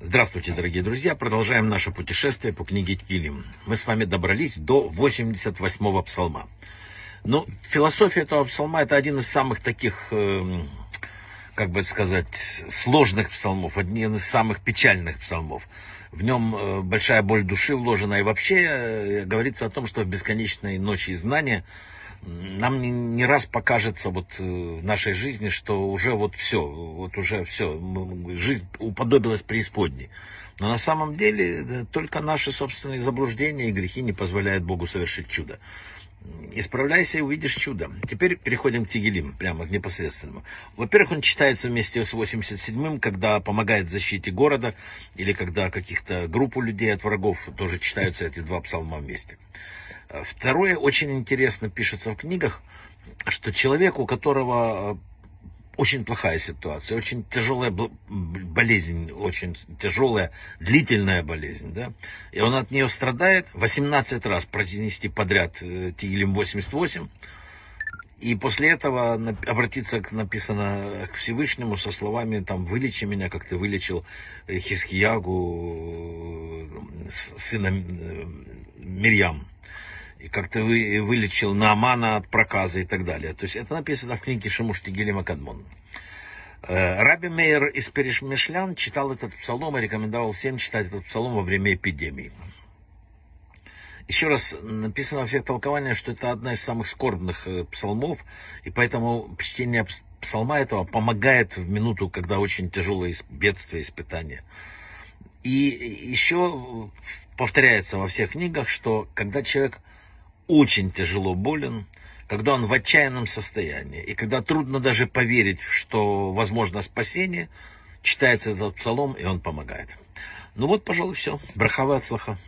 Здравствуйте, дорогие друзья! Продолжаем наше путешествие по книге Килим. Мы с вами добрались до 88-го псалма. Ну, философия этого псалма это один из самых таких, э, как бы сказать, сложных псалмов, один из самых печальных псалмов. В нем э, большая боль души вложена, и вообще э, говорится о том, что в бесконечной ночи знания нам не, не раз покажется вот э, в нашей жизни, что уже вот все, вот уже все, жизнь уподобилась преисподней. Но на самом деле э, только наши собственные заблуждения и грехи не позволяют Богу совершить чудо. Исправляйся и увидишь чудо. Теперь переходим к Тигелим, прямо к непосредственному. Во-первых, он читается вместе с 87-м, когда помогает защите города, или когда каких-то группу людей от врагов тоже читаются эти два псалма вместе. Второе, очень интересно пишется в книгах, что человек, у которого э, очень плохая ситуация, очень тяжелая болезнь, очень тяжелая, длительная болезнь, да, и он от нее страдает, 18 раз произнести подряд э, Тигелем 88, и после этого обратиться, к, написано, к Всевышнему со словами, там, вылечи меня, как ты вылечил э, Хискиягу, сына Мирьям и как-то вы, вылечил Наамана от проказа и так далее. То есть это написано в книге Шамушти Гелема Кадмон. Э, Раби Мейер из Перешмешлян читал этот псалом и рекомендовал всем читать этот псалом во время эпидемии. Еще раз, написано во всех толкованиях, что это одна из самых скорбных э, псалмов, и поэтому чтение псалма этого помогает в минуту, когда очень тяжелое бедствие, испытание. И еще повторяется во всех книгах, что когда человек очень тяжело болен, когда он в отчаянном состоянии, и когда трудно даже поверить, что возможно спасение, читается этот псалом, и он помогает. Ну вот, пожалуй, все. Брахава от слаха.